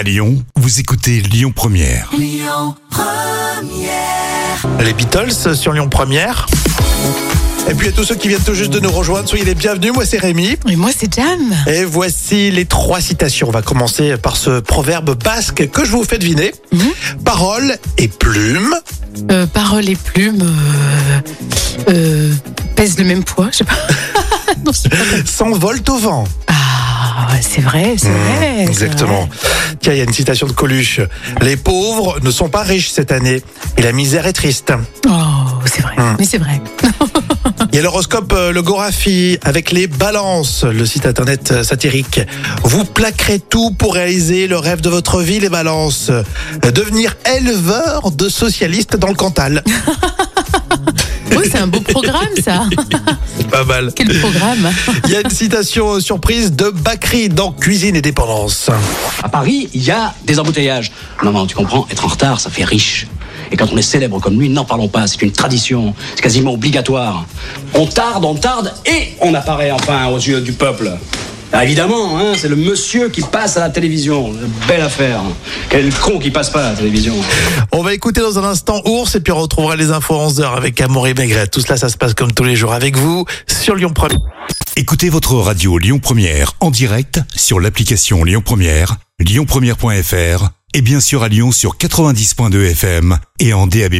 À Lyon, vous écoutez Lyon Première. Les Beatles sur Lyon Première. Et puis à tous ceux qui viennent tout juste de nous rejoindre, soyez les bienvenus. Moi c'est Rémi. Et moi, c'est Jam. Et voici les trois citations. On va commencer par ce proverbe basque que je vous fais deviner. Parole et plume. Euh, parole et plume euh, euh, pèsent le même poids, je sais pas. non, c'est pas vrai. s'envolent au vent. Ah, c'est vrai, c'est vrai. Exactement. vrai. Tiens, il y a une citation de Coluche. Les pauvres ne sont pas riches cette année et la misère est triste. Oh, c'est vrai. Hum. Mais c'est vrai. Il y a l'horoscope euh, Le Gorafi avec les balances, le site internet euh, satirique. Vous plaquerez tout pour réaliser le rêve de votre vie, les balances. Euh, Devenir éleveur de socialistes dans le Cantal. C'est un beau programme, ça. Pas mal. Quel programme. Il y a une citation euh, surprise de Bakri dans Cuisine et Dépendance. À Paris, il y a des embouteillages. Non, non, tu comprends, être en retard, ça fait riche. Et quand on est célèbre comme lui, n'en parlons pas, c'est une tradition, c'est quasiment obligatoire. On tarde, on tarde, et on apparaît enfin aux yeux du peuple. Ah, évidemment, hein, c'est le monsieur qui passe à la télévision. Belle affaire. Quel con qui passe pas à la télévision. On va écouter dans un instant Ours et puis on retrouvera les infos 11h avec Amaury Maigret. Tout cela, ça se passe comme tous les jours avec vous sur Lyon Première. Écoutez votre radio Lyon Première en direct sur l'application Lyon Première, lyonpremière.fr et bien sûr à Lyon sur 90.2 FM et en DAB+.